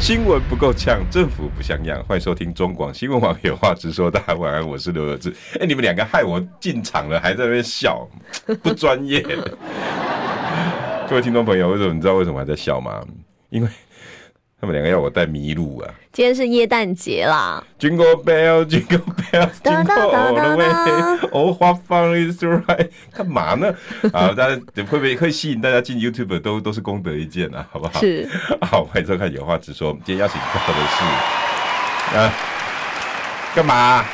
新闻不够呛，政府不像样。欢迎收听中广新闻网有话直说。大家晚安，我是刘有志。哎，你们两个害我进场了，还在那边笑，不专业。各位听众朋友，为什么你知道为什么还在笑吗？因为。他们两个要我带麋鹿啊！今天是耶诞节啦！Jingle bell, jingle bell, jingle all the way. 哦，花放 is right，干嘛呢？啊，大家会不会会吸引大家进 YouTube 都都是功德一件啊，好不好？是。好，欢迎收看有话直说。今天邀请到的是啊，干嘛？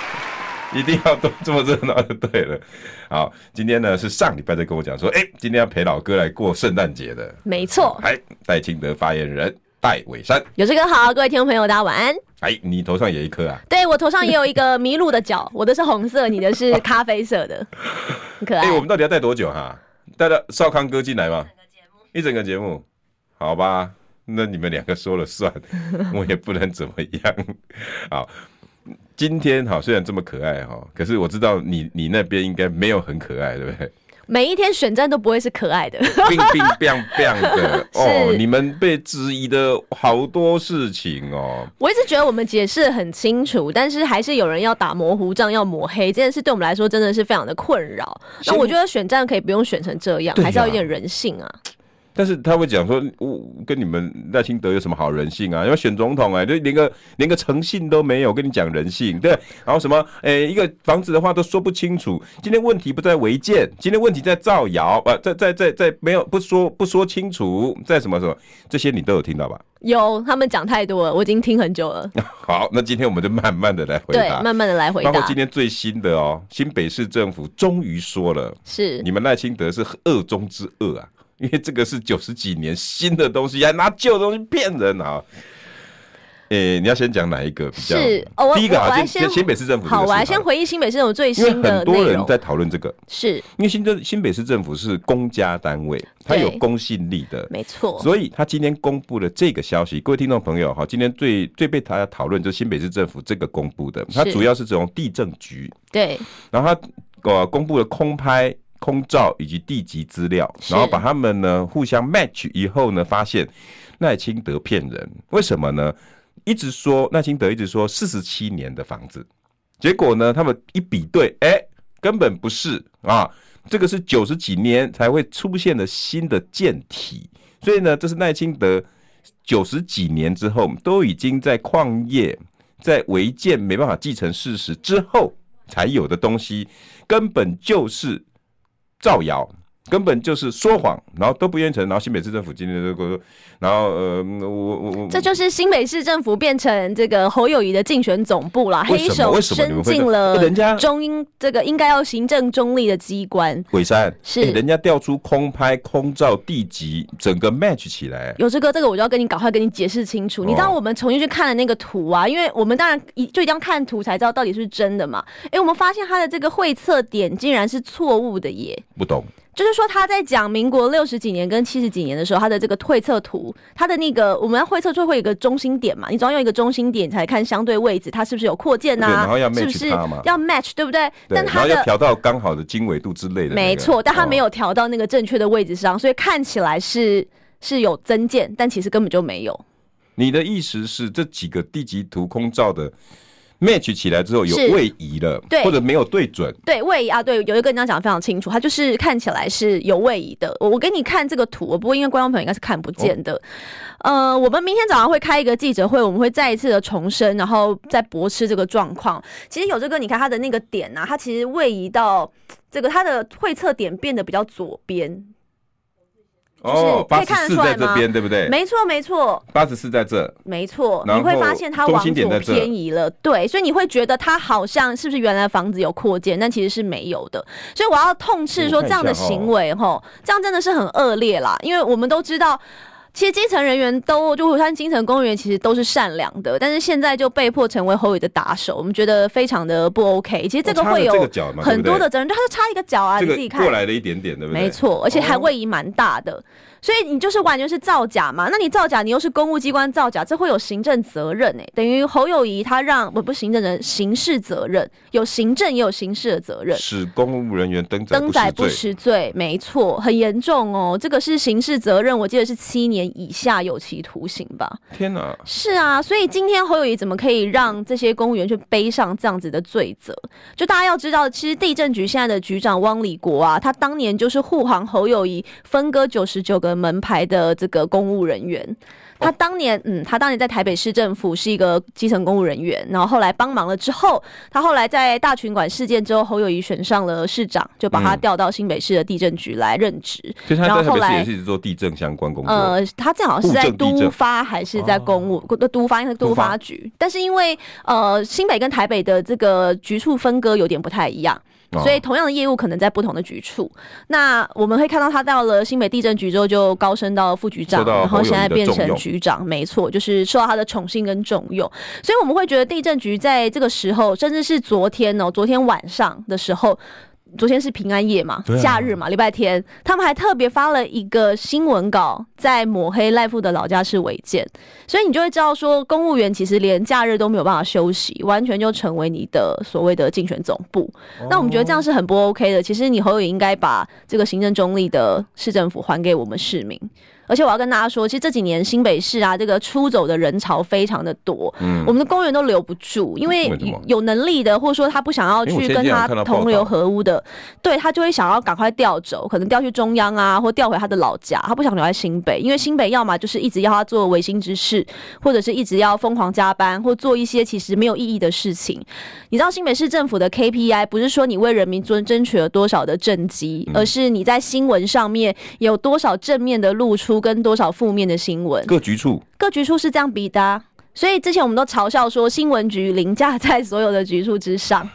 一定要都这么热闹就对了。好，今天呢是上礼拜在跟我讲说，哎、欸，今天要陪老哥来过圣诞节的。没错。哎，戴清德发言人。戴伟山，有这个好，各位听众朋友，大家晚安。哎，你头上有一颗啊？对，我头上也有一个麋鹿的角，我的是红色，你的是咖啡色的，很可爱。哎，我们到底要戴多久哈？带到少康哥进来吗？一整个节目，好吧，那你们两个说了算，我也不能怎么样。好，今天好，虽然这么可爱哈，可是我知道你你那边应该没有很可爱，对不对？每一天选战都不会是可爱的，冰冰冰冰的 哦。你们被质疑的好多事情哦。我一直觉得我们解释很清楚，但是还是有人要打模糊仗，要抹黑这件事，对我们来说真的是非常的困扰。那我觉得选战可以不用选成这样，还是要有点人性啊。但是他会讲说，我跟你们赖清德有什么好人性啊？要选总统哎，就连个连个诚信都没有，跟你讲人性对。然后什么哎，一个房子的话都说不清楚。今天问题不在违建，今天问题在造谣啊，在在在在没有不说不说清楚，在什么什么这些你都有听到吧？有，他们讲太多了，我已经听很久了。好，那今天我们就慢慢的来回答，对，慢慢的来回答。包括今天最新的哦，新北市政府终于说了，是你们赖清德是恶中之恶啊。因为这个是九十几年新的东西，还拿旧东西骗人啊！诶、欸，你要先讲哪一个比较？是哦，第一个啊，先新北市政府。好，我来先回忆新北市政府最新的。很多人在讨论这个，是因为新政新北市政府是公家单位，它有公信力的，没错。所以他今天公布了这个消息，各位听众朋友哈，今天最最被大家讨论就是新北市政府这个公布的，它主要是从地政局对，然后他呃公布了空拍。空照以及地籍资料，然后把他们呢互相 match 以后呢，发现赖清德骗人，为什么呢？一直说赖清德一直说四十七年的房子，结果呢，他们一比对，哎、欸，根本不是啊，这个是九十几年才会出现的新的舰体，所以呢，这是赖清德九十几年之后都已经在矿业在违建没办法继承事实之后才有的东西，根本就是。造谣。根本就是说谎，然后都不愿意承认。然后新北市政府今天这个，然后呃，我我我，这就是新北市政府变成这个侯友谊的竞选总部了，黑手伸进了人家中英这个应该要行政中立的机关。鬼山是人家调出空拍、空照、地籍，整个 match 起来。有志哥，这个我就要跟你赶快跟你解释清楚。你知道我们重新去看了那个图啊，因为我们当然一就一定要看图才知道到底是真的嘛。哎，我们发现他的这个会测点竟然是错误的耶，不懂。就是说他在讲民国六十几年跟七十几年的时候，他的这个推测图，他的那个我们要会测就会有一个中心点嘛，你总要用一个中心点才看相对位置，它是不是有扩建呐？然后要 match 是不是要 match 对不对？对，但他的要调到刚好的经纬度之类的、那个。没错，但他没有调到那个正确的位置上，所以看起来是是有增建，但其实根本就没有。你的意思是这几个地籍图空照的？match 起来之后有位移了，对，或者没有对准，对位移啊，对，有一个人家讲的非常清楚，它就是看起来是有位移的。我我给你看这个图，不过因为观众朋友应该是看不见的。哦、呃，我们明天早上会开一个记者会，我们会再一次的重申，然后再驳斥这个状况。其实有这个，你看它的那个点啊，它其实位移到这个它的会测点变得比较左边。哦，八十四在这边，对不对？没错，没错。八十四在这，没错。你会发现它往左偏移了，对，所以你会觉得它好像是不是原来房子有扩建，但其实是没有的。所以我要痛斥说这样的行为，吼，这样真的是很恶劣啦。因为我们都知道。其实基层人员都就火山基层公务员其实都是善良的，但是现在就被迫成为侯宇的打手，我们觉得非常的不 OK。其实这个会有很多的责任，他就差一个脚啊，你自己看过来了一点点，对不对？没错，而且还位移蛮大的。所以你就是完全是造假嘛？那你造假，你又是公务机关造假，这会有行政责任哎、欸。等于侯友谊他让不不行政人刑事责任，有行政也有刑事的责任。使公务人员登载登载不实罪，没错，很严重哦。这个是刑事责任，我记得是七年以下有期徒刑吧？天哪！是啊，所以今天侯友谊怎么可以让这些公务员去背上这样子的罪责？就大家要知道，其实地震局现在的局长汪礼国啊，他当年就是护航侯友谊分割九十九个。门牌的这个公务人员，他当年，嗯，他当年在台北市政府是一个基层公务人员，然后后来帮忙了之后，他后来在大群馆事件之后，侯友谊选上了市长，就把他调到新北市的地震局来任职。然后后来也是做地震相关工作。呃，他正好是在都发还是在公务？都都发应该是都发局，但是因为呃新北跟台北的这个局处分割有点不太一样。所以同样的业务可能在不同的局处。那我们会看到他到了新北地震局之后，就高升到副局长，然后现在变成局长。没错，就是受到他的宠幸跟重用。所以我们会觉得地震局在这个时候，甚至是昨天哦，昨天晚上的时候。昨天是平安夜嘛，假日嘛，礼拜天，他们还特别发了一个新闻稿，在抹黑赖富的老家是违建，所以你就会知道说，公务员其实连假日都没有办法休息，完全就成为你的所谓的竞选总部。那我们觉得这样是很不 OK 的。其实你侯友应该把这个行政中立的市政府还给我们市民。而且我要跟大家说，其实这几年新北市啊，这个出走的人潮非常的多，嗯，我们的公务员都留不住，因为有能力的，或者说他不想要去跟他同流合污的，对他就会想要赶快调走，可能调去中央啊，或调回他的老家，他不想留在新北，因为新北要么就是一直要他做违心之事，或者是一直要疯狂加班，或做一些其实没有意义的事情。你知道新北市政府的 KPI 不是说你为人民争争取了多少的政绩，而是你在新闻上面有多少正面的露出。跟多少负面的新闻，各局处各局处是这样比的啊，所以之前我们都嘲笑说新闻局凌驾在所有的局处之上。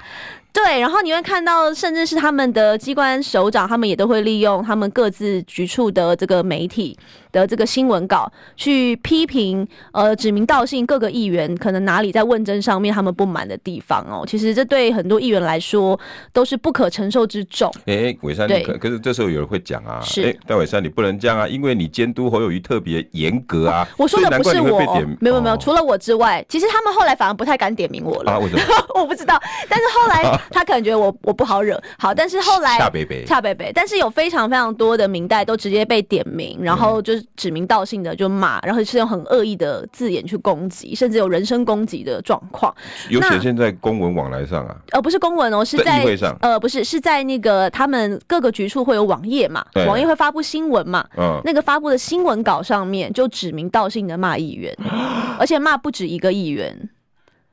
对，然后你会看到，甚至是他们的机关首长，他们也都会利用他们各自局处的这个媒体的这个新闻稿去批评，呃，指名道姓各个议员可能哪里在问政上面他们不满的地方哦。其实这对很多议员来说都是不可承受之重。哎，伟山，可可是这时候有人会讲啊，是，哎，戴伟山你不能这样啊，因为你监督侯友谊特别严格啊。我说的不是我，没有没有，除了我之外，其实他们后来反而不太敢点名我了。啊，为什么？我不知道，但是后来。他可能觉得我我不好惹，好，但是后来恰北北恰北北，但是有非常非常多的明代都直接被点名，然后就是指名道姓的就骂，然后是用很恶意的字眼去攻击，甚至有人身攻击的状况。有显现在公文往来上啊？呃，不是公文哦，是在呃，不是是在那个他们各个局处会有网页嘛，网页会发布新闻嘛，嗯，那个发布的新闻稿上面就指名道姓的骂议员，而且骂不止一个议员。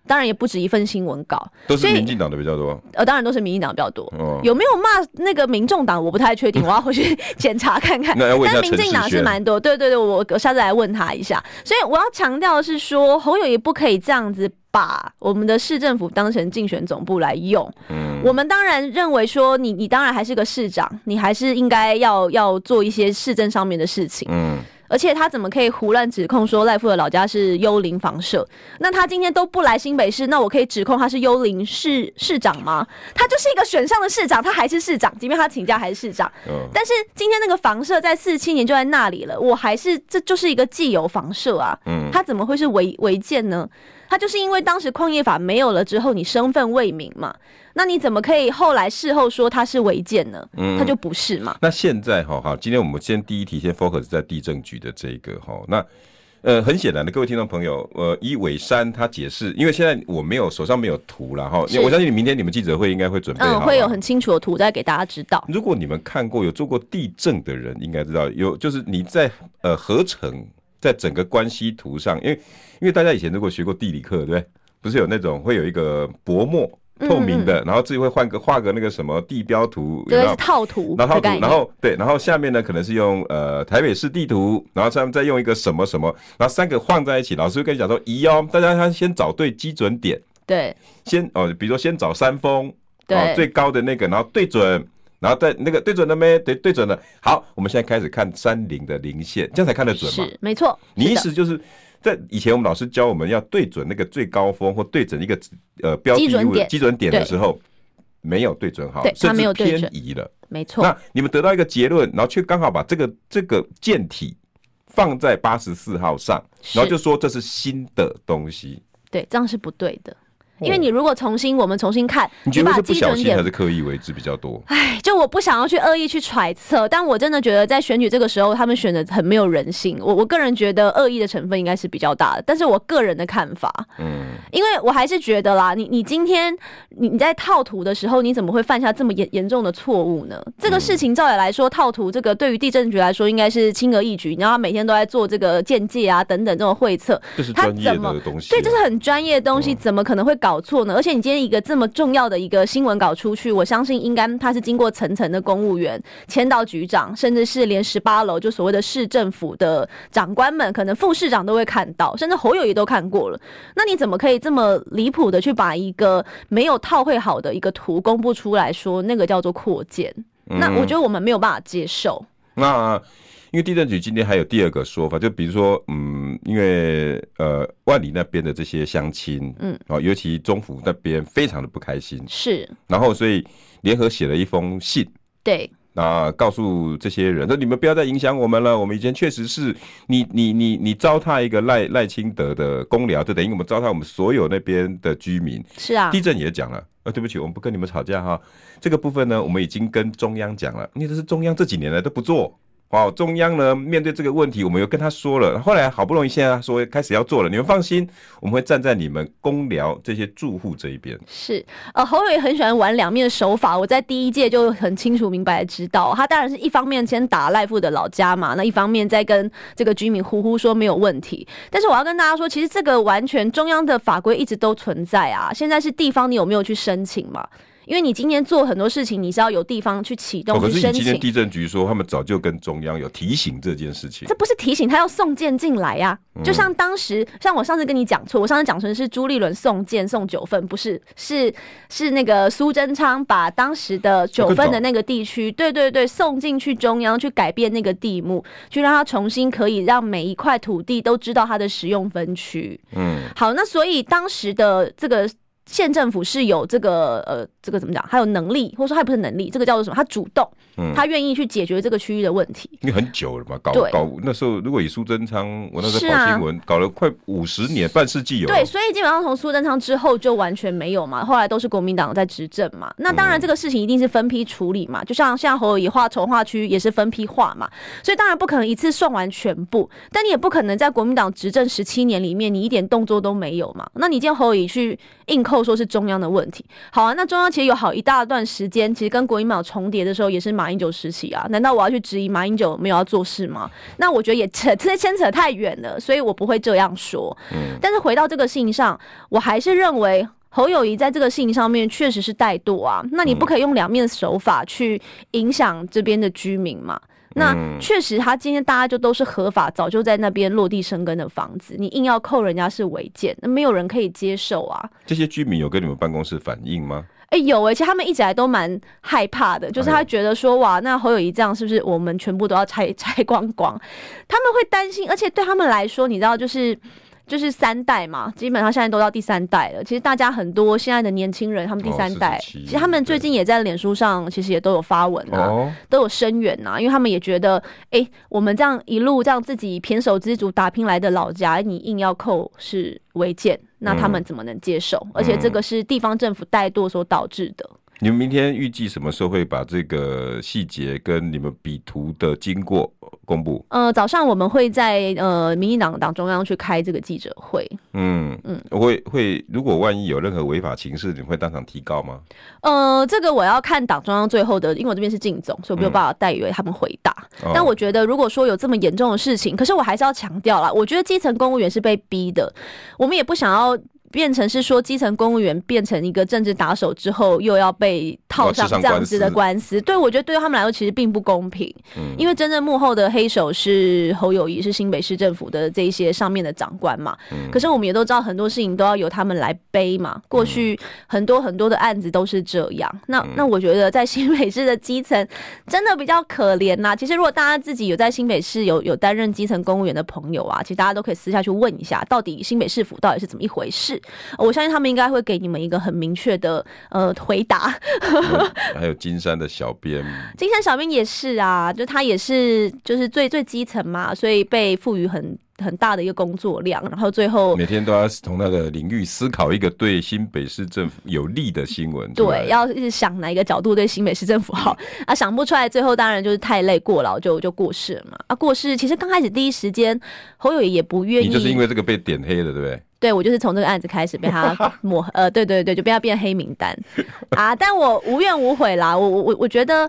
当然也不止一份新闻稿，都是民进党的比较多。呃，当然都是民进党比较多。哦、有没有骂那个民众党？我不太确定，我要回去检查看看。但民进党是蛮多。对对对，我我下次来问他一下。所以我要强调的是说，侯友也不可以这样子把我们的市政府当成竞选总部来用。嗯，我们当然认为说你，你你当然还是个市长，你还是应该要要做一些市政上面的事情。嗯。而且他怎么可以胡乱指控说赖富的老家是幽灵房舍？那他今天都不来新北市，那我可以指控他是幽灵市市长吗？他就是一个选上的市长，他还是市长，即便他请假还是市长。嗯。但是今天那个房舍在四七年就在那里了，我还是这就是一个既有房舍啊。嗯。他怎么会是违违建呢？他就是因为当时矿业法没有了之后，你身份未明嘛。那你怎么可以后来事后说它是违建呢？嗯，他就不是嘛。那现在哈好，今天我们先第一题先 focus 在地震局的这个哈。那呃，很显然的，各位听众朋友，呃，以伟山他解释，因为现在我没有手上没有图了哈。我相信你明天你们记者会应该会准备好，嗯，会有很清楚的图再给大家知道。如果你们看过有做过地震的人，应该知道有就是你在呃合成在整个关系图上，因为因为大家以前如果学过地理课，对不对？不是有那种会有一个薄膜。透明的，然后自己会换个画个那个什么地标图，对，是套图，然后套图，然后对，然后下面呢可能是用呃台北市地图，然后上面再用一个什么什么，然后三个放在一起，老师会跟你讲说，咦哦，大家先先找对基准点，对，先哦，比如说先找山峰，对，最高的那个，然后对准然后在那个对准了没？对，对准了。好，我们现在开始看山林的零线，这样才看得准嘛？是，没错。你意思就是在以前我们老师教我们要对准那个最高峰或对准一个呃标的物基准点的时候，没有对准好，甚至偏移了。没错。那你们得到一个结论，然后却刚好把这个这个舰体放在八十四号上，然后就说这是新的东西。对，这样是不对的。因为你如果重新，我们重新看，你觉得是不小心还是刻意为之比较多？哎，就我不想要去恶意去揣测，但我真的觉得在选举这个时候，他们选的很没有人性。我我个人觉得恶意的成分应该是比较大的，但是我个人的看法，嗯，因为我还是觉得啦，你你今天你你在套图的时候，你怎么会犯下这么严严重的错误呢？这个事情照理来说，套图这个对于地震局来说应该是轻而易举，然后他每天都在做这个鉴界啊等等这种会测，这是专业的东西，对，这是很专业的东西，怎么可能会搞？搞错呢？而且你今天一个这么重要的一个新闻稿出去，我相信应该他是经过层层的公务员签到局长，甚至是连十八楼就所谓的市政府的长官们，可能副市长都会看到，甚至侯友宜都看过了。那你怎么可以这么离谱的去把一个没有套会好的一个图公布出来说那个叫做扩建？那我觉得我们没有办法接受。嗯、那。因为地震局今天还有第二个说法，就比如说，嗯，因为呃万里那边的这些乡亲，嗯，哦，尤其中府那边非常的不开心，是，然后所以联合写了一封信，对，啊，告诉这些人说你们不要再影响我们了，我们以前确实是你你你你糟蹋一个赖赖清德的公寮，就等于我们糟蹋我们所有那边的居民，是啊，地震也讲了，啊，对不起，我们不跟你们吵架哈，这个部分呢，我们已经跟中央讲了，因为这是中央这几年来都不做。好，中央呢面对这个问题，我们又跟他说了，后来好不容易现在说开始要做了，你们放心，我们会站在你们公寮这些住户这一边。是，呃，侯友宜很喜欢玩两面手法，我在第一届就很清楚明白知道，他当然是一方面先打赖副的老家嘛，那一方面再跟这个居民呼呼说没有问题。但是我要跟大家说，其实这个完全中央的法规一直都存在啊，现在是地方你有没有去申请嘛？因为你今天做很多事情，你是要有地方去启动、去申请。可是今天地震局说，他们早就跟中央有提醒这件事情。这不是提醒，他要送件进来呀、啊。就像当时，像我上次跟你讲错，我上次讲成是朱立伦送件送九份，不是，是是那个苏贞昌把当时的九份的那个地区，对对对，送进去中央去改变那个地目，去让他重新可以让每一块土地都知道它的使用分区。嗯，好，那所以当时的这个。县政府是有这个呃，这个怎么讲？还有能力，或者说他不是能力，这个叫做什么？他主动，嗯，他愿意去解决这个区域的问题。因为很久了嘛，搞搞那时候，如果以苏贞昌，我那时候跑新闻，啊，搞了快五十年，半世纪有。对，所以基本上从苏贞昌之后就完全没有嘛，后来都是国民党在执政嘛。那当然这个事情一定是分批处理嘛，就像像侯友宜划重划区也是分批划嘛，所以当然不可能一次算完全部，但你也不可能在国民党执政十七年里面，你一点动作都没有嘛。那你今天侯友宜去硬扣。说是中央的问题，好啊，那中央其实有好一大段时间，其实跟国民党重叠的时候，也是马英九时期啊。难道我要去质疑马英九没有要做事吗？那我觉得也扯这牵扯太远了，所以我不会这样说。嗯，但是回到这个信上，我还是认为侯友谊在这个信上面确实是怠惰啊。那你不可以用两面手法去影响这边的居民嘛？那确实，他今天大家就都是合法，早就在那边落地生根的房子，你硬要扣人家是违建，那没有人可以接受啊。这些居民有跟你们办公室反映吗？哎、欸，有哎、欸，其实他们一直来都蛮害怕的，就是他觉得说，哇，那侯友谊这样是不是我们全部都要拆 拆光光？他们会担心，而且对他们来说，你知道，就是。就是三代嘛，基本上现在都到第三代了。其实大家很多现在的年轻人，他们第三代，其实他们最近也在脸书上，其实也都有发文啊，都有声援呐，因为他们也觉得，哎，我们这样一路这样自己胼手胝足打拼来的老家，你硬要扣是违建，那他们怎么能接受？而且这个是地方政府怠惰所导致的。你们明天预计什么时候会把这个细节跟你们比图的经过公布？呃，早上我们会在呃民进党党中央去开这个记者会。嗯嗯，会会，如果万一有任何违法情事，你会当场提告吗？呃，这个我要看党中央最后的，因为我这边是靳总，所以我没有办法代为他们回答。嗯、但我觉得，如果说有这么严重的事情，可是我还是要强调啦，我觉得基层公务员是被逼的，我们也不想要。变成是说，基层公务员变成一个政治打手之后，又要被套上这样子的官司。对，我觉得对他们来说其实并不公平。嗯，因为真正幕后的黑手是侯友谊，是新北市政府的这一些上面的长官嘛。嗯。可是我们也都知道，很多事情都要由他们来背嘛。过去很多很多的案子都是这样。那那我觉得在新北市的基层真的比较可怜呐。其实如果大家自己有在新北市有有担任基层公务员的朋友啊，其实大家都可以私下去问一下，到底新北市府到底是怎么一回事。我相信他们应该会给你们一个很明确的呃回答。还有金山的小编，金山小编也是啊，就他也是就是最最基层嘛，所以被赋予很很大的一个工作量，然后最后每天都要从那个领域思考一个对新北市政府有利的新闻。对，要一直想哪一个角度对新北市政府好啊，想不出来，最后当然就是太累过劳就就过世了嘛。啊，过世其实刚开始第一时间侯友宜也不愿意，你就是因为这个被点黑了，对不对？对，我就是从这个案子开始被他 抹，呃，对对对，就被他变黑名单 啊！但我无怨无悔啦，我我我觉得，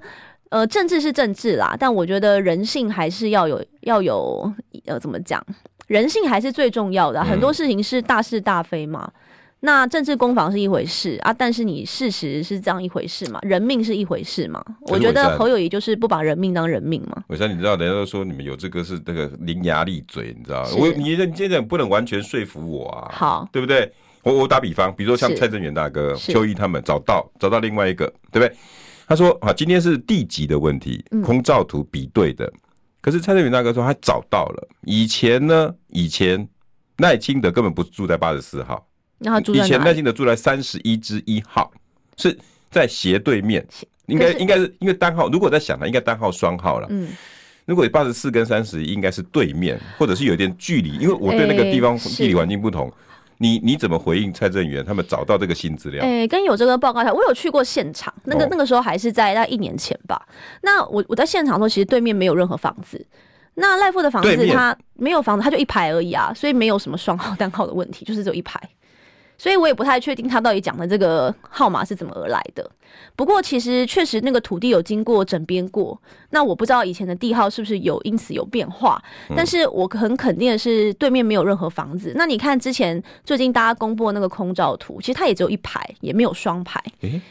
呃，政治是政治啦，但我觉得人性还是要有要有，呃，怎么讲？人性还是最重要的，很多事情是大是大非嘛。嗯那政治攻防是一回事啊，但是你事实是这样一回事嘛？人命是一回事嘛？我觉得侯友谊就是不把人命当人命嘛。我想你知道，人家都说你们有这个是那个伶牙俐嘴，你知道？我你你现在不能完全说服我啊，好，对不对？我我打比方，比如说像蔡正元大哥、邱毅他们找到找到另外一个，对不对？他说啊，今天是地级的问题，空照图比对的。嗯、可是蔡正元大哥说他找到了，以前呢，以前赖清德根本不住在八十四号。以前耐心德住在三十一之一号，是在斜对面，应该应该是因为单号，如果在想他应该单号双号了。嗯，如果八十四跟三十一应该是对面，或者是有一点距离，因为我对那个地方地理环境不同。你你怎么回应蔡正元他们找到这个新资料？哎，跟有这个报告台，我有去过现场，那个那个时候还是在大概一年前吧。那我我在现场的时候，其实对面没有任何房子。那赖富的房子他没有房子，他就一排而已啊，所以没有什么双号单号的问题，就是只有一排。所以我也不太确定他到底讲的这个号码是怎么而来的。不过其实确实那个土地有经过整编过，那我不知道以前的地号是不是有因此有变化。但是我很肯定的是，对面没有任何房子。那你看之前最近大家公布的那个空照图，其实它也只有一排，也没有双排。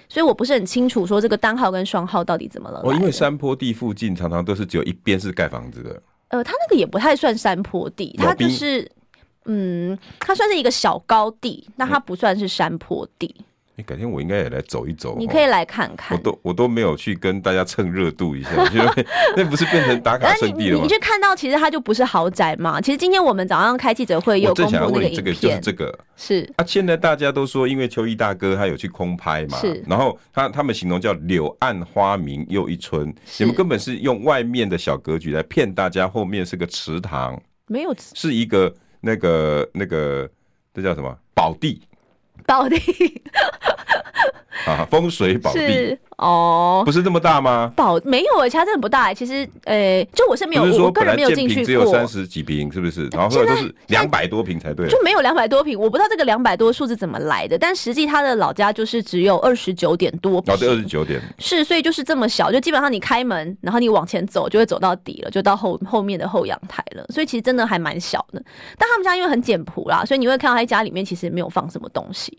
所以我不是很清楚说这个单号跟双号到底怎么了。哦，因为山坡地附近常常都是只有一边是盖房子的。呃，它那个也不太算山坡地，它就是。嗯，它算是一个小高地，那它不算是山坡地。你、欸、改天我应该也来走一走，你可以来看看。我都我都没有去跟大家蹭热度一下，因为那不是变成打卡圣地了吗？你去看到，其实它就不是豪宅嘛。其实今天我们早上开记者会有公布那个影片，这个就是这个是。啊，现在大家都说，因为邱毅大哥他有去空拍嘛，是。然后他他们形容叫柳暗花明又一村，你们根本是用外面的小格局来骗大家，后面是个池塘，没有，是一个。那个那个，这叫什么？宝地，宝地，啊，风水宝地。哦，不是这么大吗？宝没有哎，其他真的不大。其实，呃、欸，就我是没有，我个人没有进去过。只有三十几平，是不是？然后后来都是两百多平才对。就没有两百多平，我不知道这个两百多数字怎么来的。但实际他的老家就是只有二十九点多坪。哦，对，二十九点。是，所以就是这么小，就基本上你开门，然后你往前走，就会走到底了，就到后后面的后阳台了。所以其实真的还蛮小的。但他们家因为很简朴啦，所以你会看到他家里面其实没有放什么东西。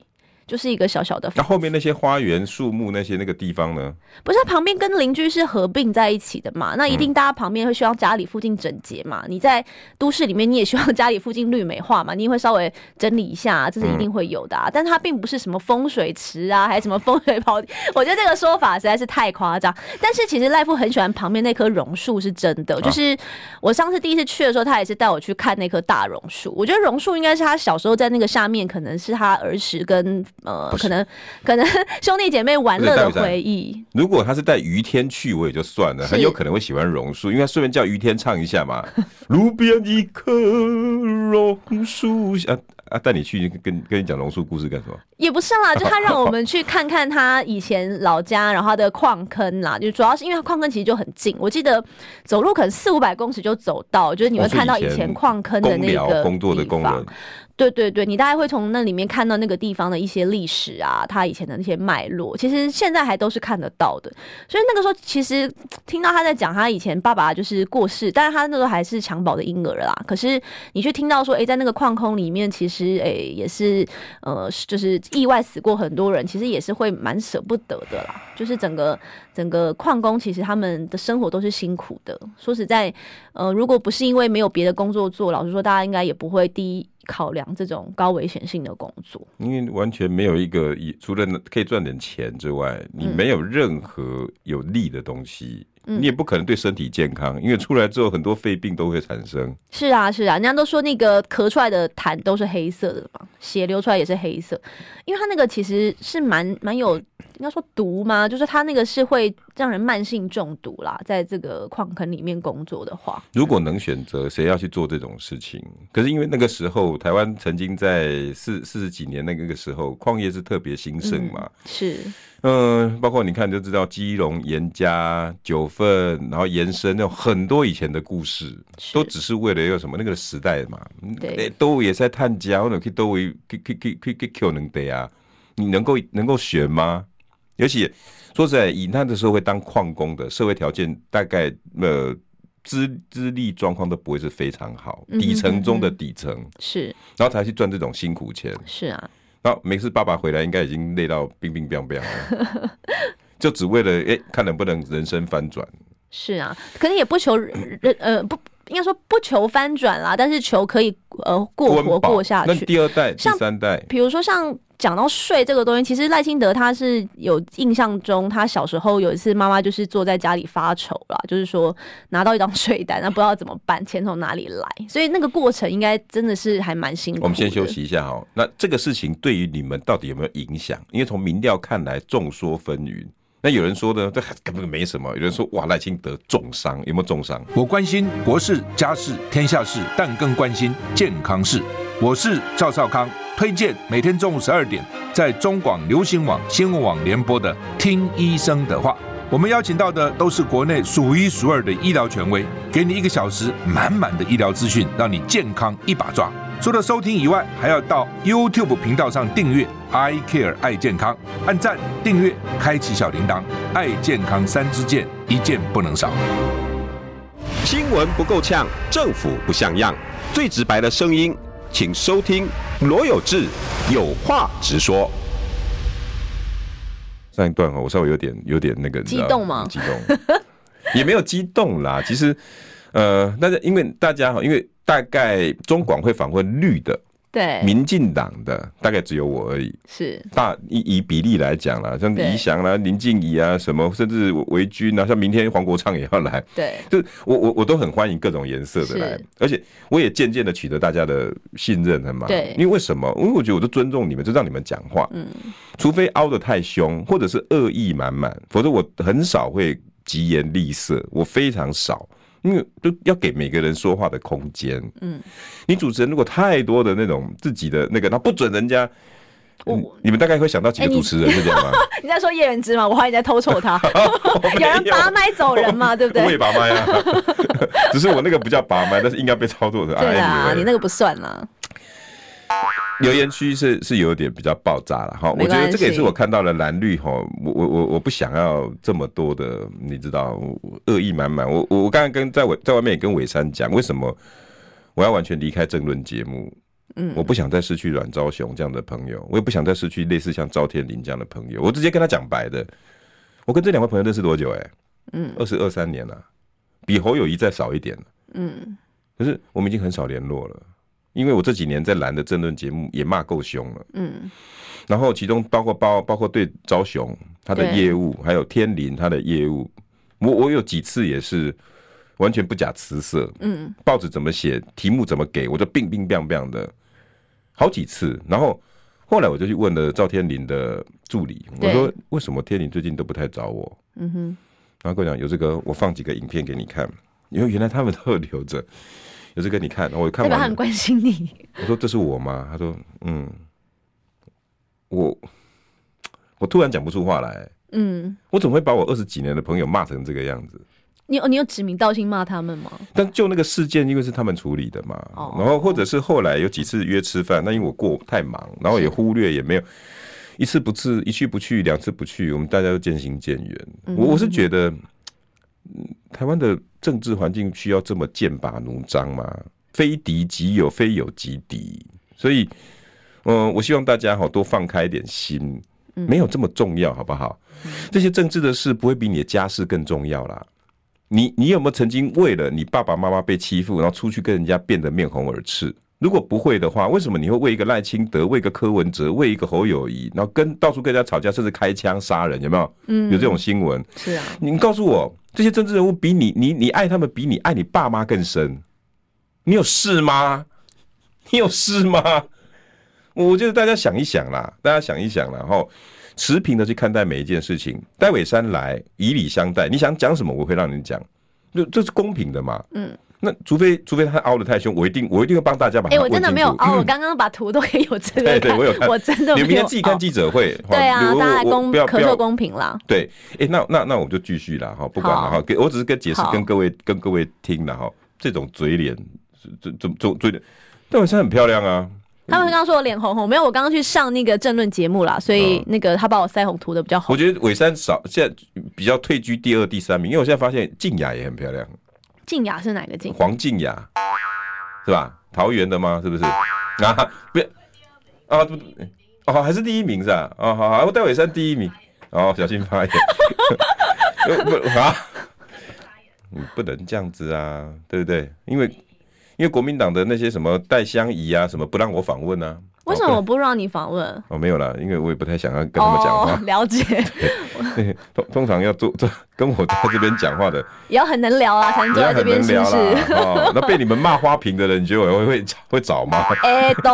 就是一个小小的，那后面那些花园、树木那些那个地方呢？不是，它旁边跟邻居是合并在一起的嘛？那一定大家旁边会希望家里附近整洁嘛？你在都市里面，你也希望家里附近绿美化嘛？你也会稍微整理一下，这是一定会有的啊。但它并不是什么风水池啊，还是什么风水宝地。我觉得这个说法实在是太夸张。但是其实赖夫很喜欢旁边那棵榕树，是真的。就是我上次第一次去的时候，他也是带我去看那棵大榕树。我觉得榕树应该是他小时候在那个下面，可能是他儿时跟。呃，可能可能 兄弟姐妹玩乐的回忆。如果他是带于天去，我也就算了，很有可能会喜欢榕树，因为他顺便叫于天唱一下嘛。路边一棵榕树啊啊！带你去跟跟你讲榕树故事干什么？也不是啦，就他让我们去看看他以前老家，然后他的矿坑啦，就主要是因为矿坑其实就很近，我记得走路可能四五百公尺就走到，就是你会看到以前矿坑的那个工作的工人。对对对，你大概会从那里面看到那个地方的一些历史啊，他以前的那些脉络，其实现在还都是看得到的。所以那个时候，其实听到他在讲他以前爸爸就是过世，但是他那时候还是襁褓的婴儿啦。可是你去听到说，哎，在那个矿坑里面，其实哎也是呃，就是意外死过很多人，其实也是会蛮舍不得的啦。就是整个整个矿工，其实他们的生活都是辛苦的。说实在，呃，如果不是因为没有别的工作做，老实说，大家应该也不会第一。考量这种高危险性的工作，因为完全没有一个除了可以赚点钱之外，你没有任何有利的东西，嗯、你也不可能对身体健康。因为出来之后，很多肺病都会产生。是啊，是啊，人家都说那个咳出来的痰都是黑色的嘛，血流出来也是黑色，因为它那个其实是蛮蛮有。应该说毒吗？就是它那个是会让人慢性中毒啦，在这个矿坑里面工作的话，如果能选择，谁要去做这种事情？可是因为那个时候台湾曾经在四四十几年那个时候，矿业是特别兴盛嘛，嗯、是，嗯，包括你看就知道基隆盐家九份，然后延伸那种很多以前的故事，都只是为了要什么？那个时代嘛，对，都也是在探家，或者可以都为可以可以可以可以可以 Q 能得啊，你能够能够选吗？尤其说实在，以那的时候会当矿工的社会条件，大概呃资资历状况都不会是非常好，底层中的底层是，然后才去赚这种辛苦钱。是啊，然后每次爸爸回来，应该已经累到冰冰冰冰了，就只为了哎、欸，看能不能人生翻转。是啊，可能也不求人呃不应该说不求翻转啦，但是求可以呃过活过下去。那第二代、第三代，比如说像。讲到税这个东西，其实赖清德他是有印象中，他小时候有一次妈妈就是坐在家里发愁啦，就是说拿到一张税单，那不知道怎么办，钱从哪里来，所以那个过程应该真的是还蛮辛苦。我们先休息一下哈，那这个事情对于你们到底有没有影响？因为从民调看来众说纷纭。那有人说呢，这根本没什么；有人说哇，赖清德重伤，有没有重伤？我关心国事、家事、天下事，但更关心健康事。我是赵少康。推荐每天中午十二点在中广流行网新闻网联播的《听医生的话》，我们邀请到的都是国内数一数二的医疗权威，给你一个小时满满的医疗资讯，让你健康一把抓。除了收听以外，还要到 YouTube 频道上订阅 “I Care 爱健康”，按赞、订阅、开启小铃铛，爱健康三支箭，一件不能少。新闻不够呛，政府不像样，最直白的声音。请收听罗有志有话直说。上一段哦，我稍微有点有点那个激动吗？激动，也没有激动啦。其实，呃，但是因为大家哈，因为大概中广会访问绿的。对，民进党的大概只有我而已。是大以以比例来讲啦，像李翔啦、林静怡啊，什么甚至维军啊，像明天黄国昌也要来。对，就我我我都很欢迎各种颜色的来，而且我也渐渐的取得大家的信任了嘛。对，因为为什么？因为我觉得我都尊重你们，就让你们讲话。嗯，除非凹得太凶，或者是恶意满满，否则我很少会疾言厉色，我非常少。因为都要给每个人说话的空间。嗯，你主持人如果太多的那种自己的那个，他不准人家。我你们大概会想到几个主持人是这样吗？你在说叶元之吗？我怀疑你在偷瞅他。有人拔麦走人嘛？对不对？我也拔麦啊，只是我那个不叫拔麦，但是应该被操作的。对啊，你那个不算啦。留言区是是有点比较爆炸了哈，我觉得这个也是我看到了蓝绿哈，我我我我不想要这么多的，你知道恶意满满。我我我刚刚跟在我在外面也跟伟山讲，为什么我要完全离开政论节目？嗯，我不想再失去阮昭雄这样的朋友，我也不想再失去类似像赵天林这样的朋友。我直接跟他讲白的，我跟这两位朋友认识多久？哎，嗯，二十二三年了，比侯友谊再少一点。嗯，可是我们已经很少联络了。因为我这几年在蓝的政论节目也骂够凶了，嗯，然后其中包括包包括对招雄他的业务，还有天林他的业务，我我有几次也是完全不假辞色，嗯，报纸怎么写，题目怎么给，我就冰冰冰冰的，好几次。然后后来我就去问了赵天林的助理，我说为什么天林最近都不太找我？嗯哼，然后跟我讲有这个，我放几个影片给你看，因为原来他们都有留着。有这个你看，我看完。他很关心你。我说这是我吗？他说嗯。我我突然讲不出话来。嗯，我怎么会把我二十几年的朋友骂成这个样子？你有你有指名道姓骂他们吗？但就那个事件，因为是他们处理的嘛，哦、然后或者是后来有几次约吃饭，那因为我过太忙，然后也忽略，也没有一次不去，一去不去，两次不去，我们大家都渐行渐远。我、嗯、我是觉得，台湾的政治环境需要这么剑拔弩张吗？非敌即友，非友即敌，所以，嗯，我希望大家好多放开一点心，没有这么重要，好不好？这些政治的事不会比你的家事更重要啦。你你有没有曾经为了你爸爸妈妈被欺负，然后出去跟人家变得面红耳赤？如果不会的话，为什么你会为一个赖清德、为一个柯文哲、为一个侯友谊，然后跟到处跟人家吵架，甚至开枪杀人？有没有？嗯，有这种新闻？是啊。你告诉我，这些政治人物比你你你爱他们比你爱你爸妈更深？你有事吗？你有事吗？我觉得大家想一想啦，大家想一想，然后。持平的去看待每一件事情，戴伟山来以礼相待，你想讲什么，我会让你讲，这这是公平的嘛？嗯，那除非除非他凹的太凶，我一定我一定会帮大家把。哎，我真的没有凹，我刚刚把图都给有这个。对对，我有看，我真的。你明天自己看记者会。对啊，大家来公可受公平啦。对，哎，那那那我就继续了哈，不管了哈，给我只是跟解释跟各位跟各位听了哈，这种嘴脸，这这这嘴脸，但我现在很漂亮啊。他们刚刚说我脸红红，没有，我刚刚去上那个政论节目啦，所以那个他把我腮红涂的比较红。我觉得伟山少，现在比较退居第二、第三名，因为我现在发现静雅也很漂亮。静雅是哪个静？黄静雅是吧？桃园的吗？是不是？啊，不要啊，不哦，还是第一名是吧？哦，好好，我戴伟山第一名，哦，小心发言。不啊，你不能这样子啊，对不对？因为。因为国民党的那些什么戴相仪啊，什么不让我访问啊？为什么我不让你访问？哦，没有啦，因为我也不太想要跟他们讲话。哦、了解。通通常要做做跟我在这边讲话的，也要很能聊啊，才能坐在这边，是不是？哦，那被你们骂花瓶的人，你觉得我会会会找吗？哎、欸，都。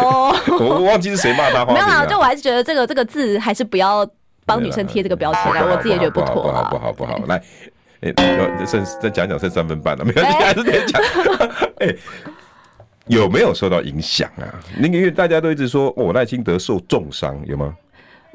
我忘记是谁骂他花瓶了。没有啦，就我还是觉得这个这个字还是不要帮女生贴这个标签来，我自己也觉得不妥。不好不好不好，来，哎，剩再讲讲剩三分半了，没关系，还是得讲。哎。有没有受到影响啊？那个因为大家都一直说，哦，赖清德受重伤，有吗？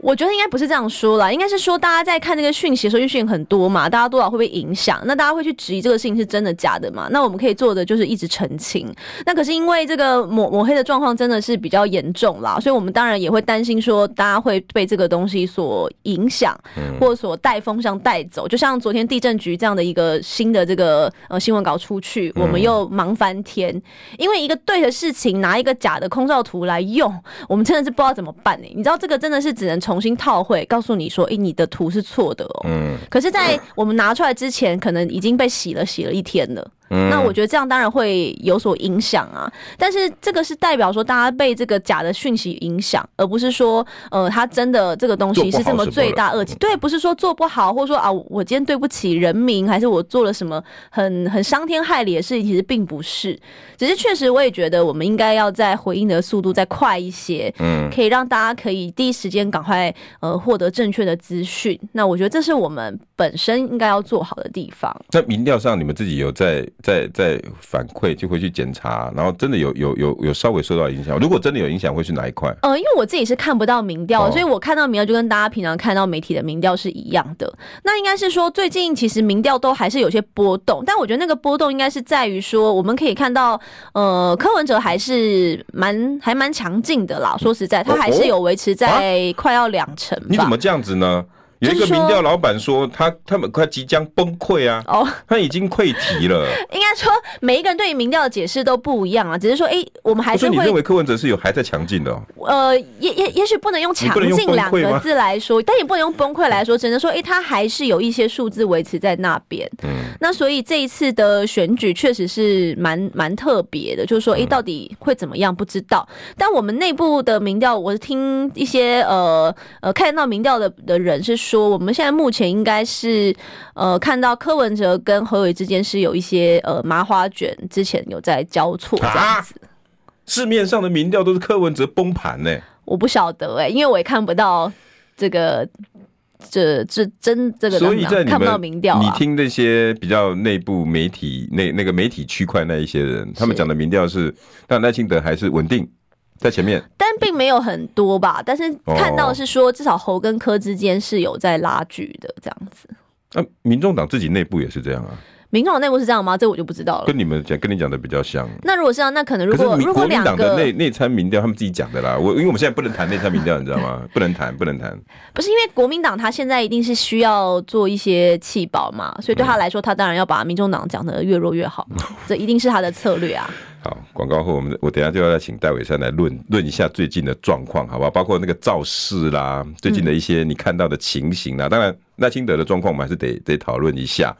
我觉得应该不是这样说啦，应该是说大家在看这个讯息的时候，因为讯息很多嘛，大家多少会被影响？那大家会去质疑这个事情是真的假的嘛？那我们可以做的就是一直澄清。那可是因为这个抹抹黑的状况真的是比较严重啦，所以我们当然也会担心说大家会被这个东西所影响，或者所带风向带走。就像昨天地震局这样的一个新的这个呃新闻稿出去，我们又忙翻天，因为一个对的事情拿一个假的空照图来用，我们真的是不知道怎么办呢、欸？你知道这个真的是只能从。重新套会，告诉你说，哎、欸，你的图是错的哦。嗯。可是，在我们拿出来之前，可能已经被洗了，洗了一天了。那我觉得这样当然会有所影响啊，但是这个是代表说大家被这个假的讯息影响，而不是说呃他真的这个东西是这么罪大恶极。对，不是说做不好，或者说啊我今天对不起人民，还是我做了什么很很伤天害理的事情，其实并不是。只是确实我也觉得我们应该要在回应的速度再快一些，嗯，可以让大家可以第一时间赶快呃获得正确的资讯。那我觉得这是我们本身应该要做好的地方。在民调上，你们自己有在？在在反馈就会去检查，然后真的有有有有稍微受到影响。如果真的有影响，会是哪一块？呃，因为我自己是看不到民调，所以我看到民调就跟大家平常看到媒体的民调是一样的。那应该是说，最近其实民调都还是有些波动，但我觉得那个波动应该是在于说，我们可以看到，呃，柯文哲还是蛮还蛮强劲的啦。说实在，他还是有维持在快要两成。你怎么这样子呢？有一个民调老板说，他他们快即将崩溃啊！哦，他已经溃堤了。应该说，每一个人对于民调的解释都不一样啊。只是说，哎，我们还是你认为柯文哲是有还在强劲的？呃，也也也许不能用强劲两个字来说，但也不能用崩溃来说，只能说，哎，他还是有一些数字维持在那边。嗯。那所以这一次的选举确实是蛮蛮特别的，就是说，哎，到底会怎么样？不知道。但我们内部的民调，我是听一些呃呃看到民调的的人是说。我们现在目前应该是呃看到柯文哲跟侯伟之间是有一些呃麻花卷，之前有在交错这样子。市面上的民调都是柯文哲崩盘呢？我不晓得哎，因为我也看不到这个这这真这个，所以在你们看不到民调，你听那些比较内部媒体那那个媒体区块那一些人，他们讲的民调是，但赖清德还是稳定。在前面，但并没有很多吧。但是看到是说，至少侯跟柯之间是有在拉锯的这样子。那、啊、民众党自己内部也是这样啊。民众党内部是这样吗？这我就不知道了。跟你们讲，跟你讲的比较像。那如果是这样，那可能如果如果两个的内内参民调，他们自己讲的啦。我因为我们现在不能谈内参民调，你知道吗？不能谈，不能谈。不是因为国民党他现在一定是需要做一些弃保嘛，所以对他来说，他当然要把民众党讲的越弱越好，这一定是他的策略啊。好，广告后我们我等下就要再请戴伟山来论论一下最近的状况，好不好？包括那个造势啦，最近的一些你看到的情形啦。嗯、当然赖清德的状况我们还是得得讨论一下。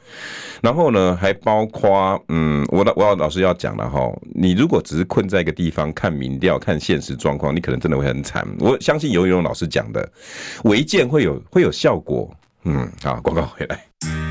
然后呢，还包括嗯，我老我老师要讲了哈，你如果只是困在一个地方看民调、看现实状况，你可能真的会很惨。我相信游泳老师讲的违建会有会有效果。嗯，好，广告回来。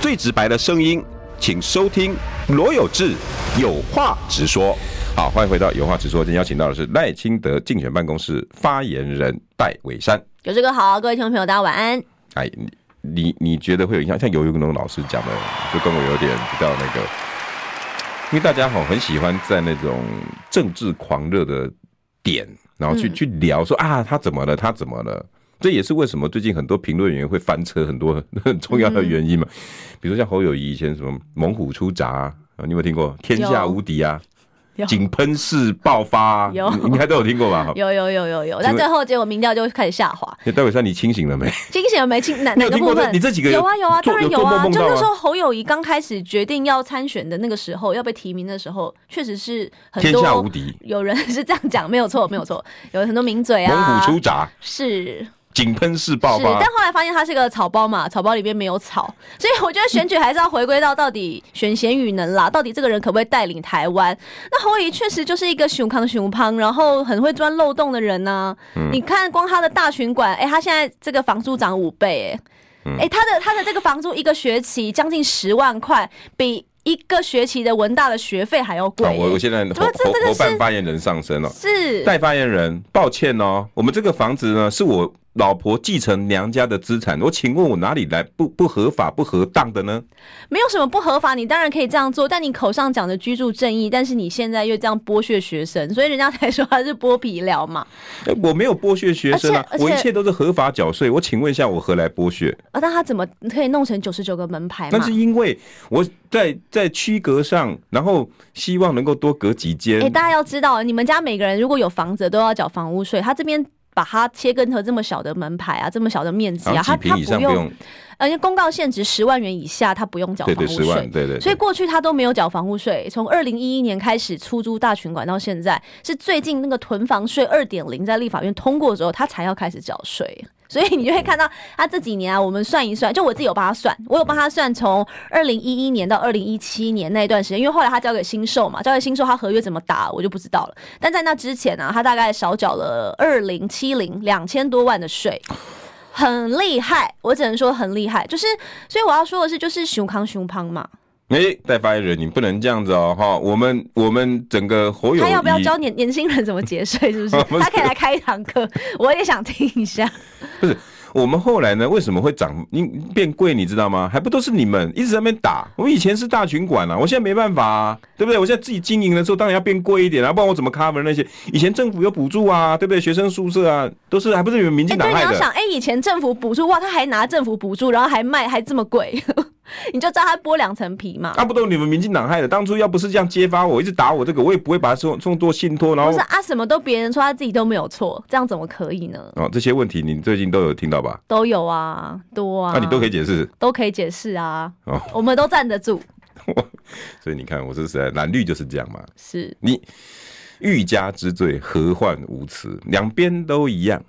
最直白的声音，请收听罗有志有话直说。好，欢迎回到有话直说。今天邀请到的是赖清德竞选办公室发言人戴伟山。有志哥好，各位听众朋友，大家晚安。哎，你你觉得会有影响？像游泳龙老师讲的，就跟我有点比较那个，因为大家好很喜欢在那种政治狂热的点，然后去、嗯、去聊说啊，他怎么了？他怎么了？这也是为什么最近很多评论员会翻车很多 很重要的原因嘛。比如像侯友谊以前什么猛虎出闸啊，你有没有听过？天下无敌啊，井喷式爆发啊，有，你应该都有听过吧？有有有有有，但最后结果民调就开始下滑。戴伟山，你清醒了没？清醒了没？清哪哪 个部分？你这几个有啊有啊，当然有啊。就那时候侯友谊刚开始决定要参选的那个时候，要被提名的时候，确实是很多天下无敌。有人是这样讲，没有错没有错，有很多名嘴啊，猛虎出闸是。井喷式爆发，但后来发现它是个草包嘛，草包里面没有草，所以我觉得选举还是要回归到到底选贤与能啦，到底这个人可不可以带领台湾？那侯友宜确实就是一个熊康熊胖，然后很会钻漏洞的人呢、啊。嗯、你看光他的大群馆，哎、欸，他现在这个房租涨五倍、欸，哎、嗯，哎、欸，他的他的这个房租一个学期将近十万块，比一个学期的文大的学费还要贵、欸。我我现在侯侯办发言人上升了，是代发言人，抱歉哦，我们这个房子呢是我。老婆继承娘家的资产，我请问我哪里来不不合法不合当的呢？没有什么不合法，你当然可以这样做，但你口上讲的居住正义，但是你现在又这样剥削学生，所以人家才说他是剥皮寮嘛。欸、我没有剥削学生啊，我一切都是合法缴税。我请问一下，我何来剥削？啊，那他怎么可以弄成九十九个门牌？那是因为我在在区隔上，然后希望能够多隔几间。哎、欸，大家要知道，你们家每个人如果有房子，都要缴房屋税。他这边。把它切割成这么小的门牌啊，这么小的面积啊，它它不用，而且公告限值十万元以下，他不用缴房屋税。对对，所以过去他都没有缴房屋税。从二零一一年开始出租大群馆到现在，是最近那个囤房税二点零在立法院通过之后，他才要开始缴税。所以你就会看到他这几年啊，我们算一算，就我自己有帮他算，我有帮他算从二零一一年到二零一七年那一段时间，因为后来他交给新售嘛，交给新售，他合约怎么打我就不知道了。但在那之前呢、啊，他大概少缴了二零七零两千多万的税，很厉害，我只能说很厉害。就是，所以我要说的是，就是熊康熊胖嘛。哎、欸，戴发言人，你不能这样子哦，哈！我们我们整个火友，他要不要教年年轻人怎么节税？是 不是？他可以来开一堂课，我也想听一下。不是，我们后来呢？为什么会涨？因变贵，你知道吗？还不都是你们一直在那边打？我们以前是大群管啊，我现在没办法啊，对不对？我现在自己经营的时候，当然要变贵一点啊，不然我怎么 cover 那些？以前政府有补助啊，对不对？学生宿舍啊，都是还不是你们民进党害的？对，你要想，哎，以前政府补助哇，他还拿政府补助，然后还卖，还这么贵。你就知道他剥两层皮嘛？啊，不都你们民进党害的？当初要不是这样揭发我，一直打我这个，我也不会把他送送做信托。然后不是啊，什么都别人说，他自己都没有错，这样怎么可以呢？哦，这些问题你最近都有听到吧？都有啊，多啊。那、啊、你都可以解释？都可以解释啊。哦，我们都站得住。所以你看，我是实在蓝绿就是这样嘛。是你欲加之罪，何患无辞？两边都一样。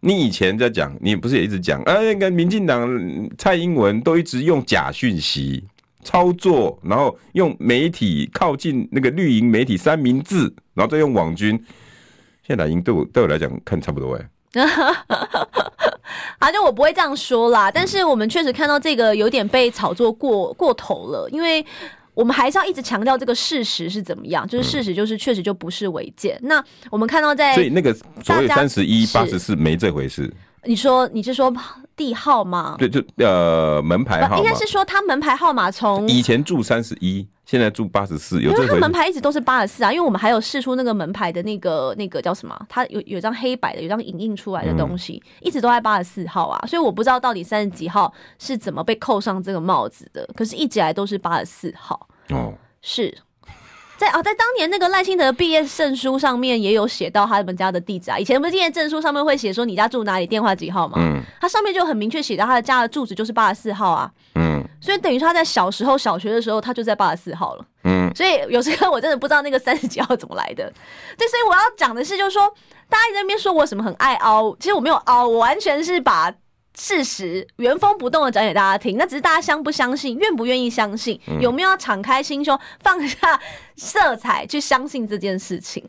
你以前在讲，你不是也一直讲？哎、啊，那个民进党蔡英文都一直用假讯息，操作，然后用媒体靠近那个绿营媒体三明治，然后再用网军。现在蓝营对我对我来讲看差不多哎。啊，就我不会这样说啦，但是我们确实看到这个有点被炒作过过头了，因为我们还是要一直强调这个事实是怎么样，就是事实就是确实就不是违建。嗯、那我们看到在，所以那个所谓三十一八十四没这回事。你说你是说地号吗？对，就呃门牌号，应该是说他门牌号码从以前住三十一。现在住八十四，有这回事？因为他门牌一直都是八十四啊，因为我们还有试出那个门牌的那个那个叫什么？它有有张黑白的，有张影印出来的东西，嗯、一直都在八十四号啊，所以我不知道到底三十几号是怎么被扣上这个帽子的，可是一直来都是八十四号。哦，是。在啊，在当年那个赖清德毕业证书上面也有写到他们家的地址啊。以前不是毕业证书上面会写说你家住哪里，电话几号吗？嗯，他上面就很明确写到他的家的住址就是八十四号啊。嗯，所以等于说他在小时候小学的时候他就在八十四号了。嗯，所以有时候我真的不知道那个三十几号怎么来的。对，所以我要讲的是，就是说大家在那边说我什么很爱凹，其实我没有凹，我完全是把。事实原封不动的讲给大家听，那只是大家相不相信，愿不愿意相信，有没有要敞开心胸，放下色彩去相信这件事情？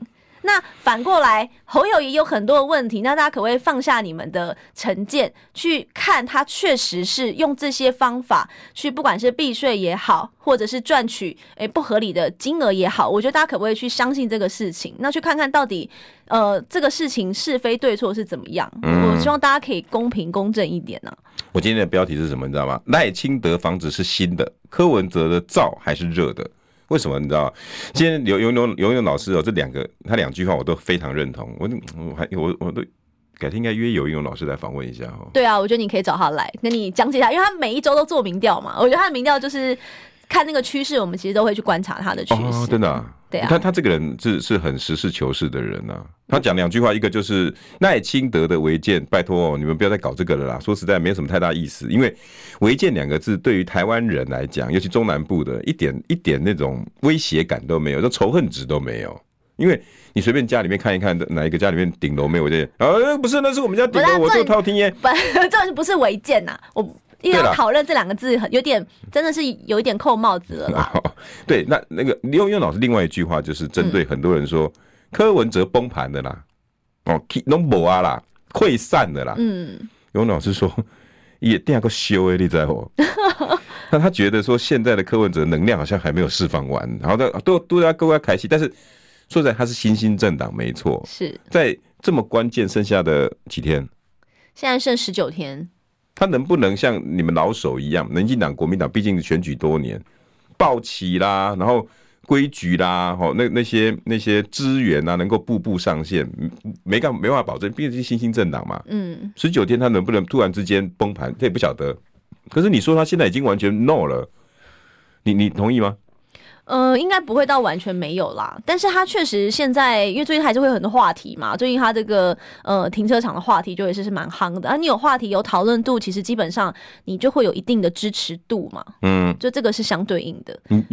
那反过来，侯友谊有很多的问题，那大家可不可以放下你们的成见，去看他确实是用这些方法去，不管是避税也好，或者是赚取诶、欸、不合理的金额也好，我觉得大家可不可以去相信这个事情？那去看看到底呃这个事情是非对错是怎么样？我希望大家可以公平公正一点呢、啊。我今天的标题是什么？你知道吗？赖清德房子是新的，柯文哲的灶还是热的？为什么你知道？今天刘永永永永老师哦，这两个他两句话我都非常认同。我我还我我都改天应该约游泳老师来访问一下哦。对啊，我觉得你可以找他来跟你讲解一下，因为他每一周都做民调嘛。我觉得他的民调就是看那个趋势，我们其实都会去观察他的趋势。哦，真的啊。对啊，你看他这个人是是很实事求是的人呐、啊。他讲两句话，一个就是赖清德的违建，拜托哦，你们不要再搞这个了啦。说实在，没什么太大意思，因为违建两个字对于台湾人来讲，尤其中南部的，一点一点那种威胁感都没有，这仇恨值都没有。因为你随便家里面看一看，哪一个家里面顶楼没有违建？啊，不是，那是我们家顶楼，我做套厅耶。不，这不是违建呐，我。因为要讨论这两个字很，有点真的是有一点扣帽子了啦。对，那那个游泳老师另外一句话就是针对很多人说柯文哲崩盘的啦，哦，拢无啊啦，溃散的啦。嗯，游泳老师说也第二个修诶，你知道不？那他觉得说现在的柯文哲能量好像还没有释放完，然后都都都要各个开心，但是说实在他是新兴政党没错，是在这么关键剩下的几天，现在剩十九天。他能不能像你们老手一样，民进党、国民党毕竟选举多年，报喜啦，然后规矩啦，吼，那那些那些资源啊，能够步步上线，没干没办法保证，毕竟是新兴政党嘛。嗯，十九天他能不能突然之间崩盘，这也不晓得。可是你说他现在已经完全 no 了，你你同意吗？呃，应该不会到完全没有啦，但是他确实现在，因为最近还是会有很多话题嘛。最近他这个呃停车场的话题就也是是蛮夯的啊。你有话题有讨论度，其实基本上你就会有一定的支持度嘛。嗯，就这个是相对应的。嗯，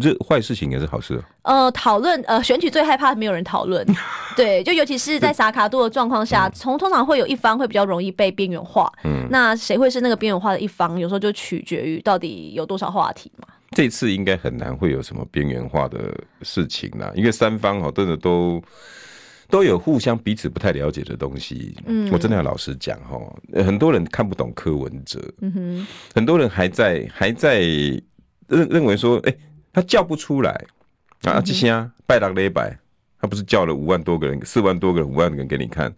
这坏事情也是好事。呃，讨论呃选举最害怕没有人讨论，对，就尤其是在萨卡度的状况下，从通常会有一方会比较容易被边缘化。嗯，那谁会是那个边缘化的一方？有时候就取决于到底有多少话题嘛。这次应该很难会有什么边缘化的事情啦，因为三方真的都都有互相彼此不太了解的东西。嗯，我真的要老实讲哈，很多人看不懂柯文哲，嗯哼，很多人还在还在认认为说，哎，他叫不出来。啊，这些啊，拜达雷拜，他不是叫了五万多个人，四万多个人，五万个人给你看，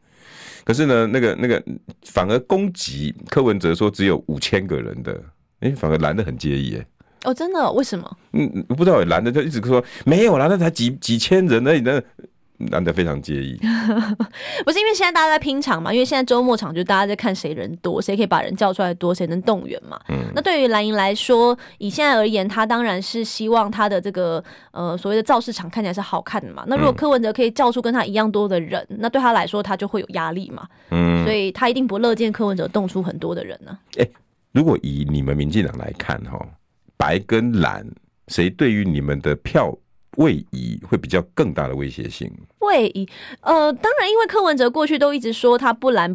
可是呢，那个那个反而攻击柯文哲说只有五千个人的，哎，反而蓝的很介意，哎。哦，真的？为什么？嗯，不知道。男的就一直说没有啦，那才几几千人而已，那男的非常介意。不是因为现在大家在拼场嘛？因为现在周末场就大家在看谁人多，谁可以把人叫出来多，谁能动员嘛。嗯。那对于蓝营来说，以现在而言，他当然是希望他的这个呃所谓的造势场看起来是好看的嘛。那如果柯文哲可以叫出跟他一样多的人，嗯、那对他来说他就会有压力嘛。嗯。所以他一定不乐见柯文哲动出很多的人呢、啊。哎、欸，如果以你们民进党来看哈。白跟蓝，谁对于你们的票位移会比较更大的威胁性？位移，呃，当然，因为柯文哲过去都一直说他不蓝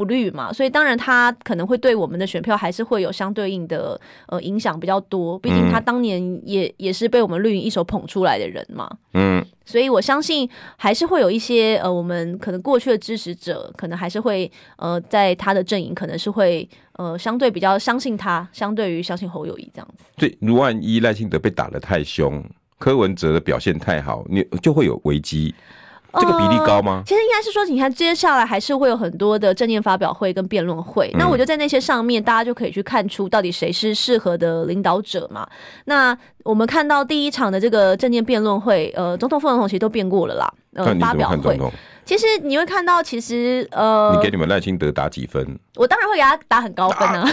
不绿嘛，所以当然他可能会对我们的选票还是会有相对应的呃影响比较多。毕竟他当年也、也是被我们绿营一手捧出来的人嘛。嗯，所以我相信还是会有一些呃，我们可能过去的支持者，可能还是会呃，在他的阵营可能是会呃相对比较相信他，相对于相信侯友宜这样子。对，如万一赖清德被打得太凶，柯文哲的表现太好，你就会有危机。这个比例高吗？呃，其实应该是说，你看接下来还是会有很多的政见发表会跟辩论会。嗯。那我觉得在那些上面，大家就可以去看出到底谁是适合的领导者嘛。那我们看到第一场的这个政见辩论会，呃，总统副总统其实都变过了啦。呃，发表会。其实你会看到，其实呃，你给你们赖清德打几分？我当然会给他打很高分啊！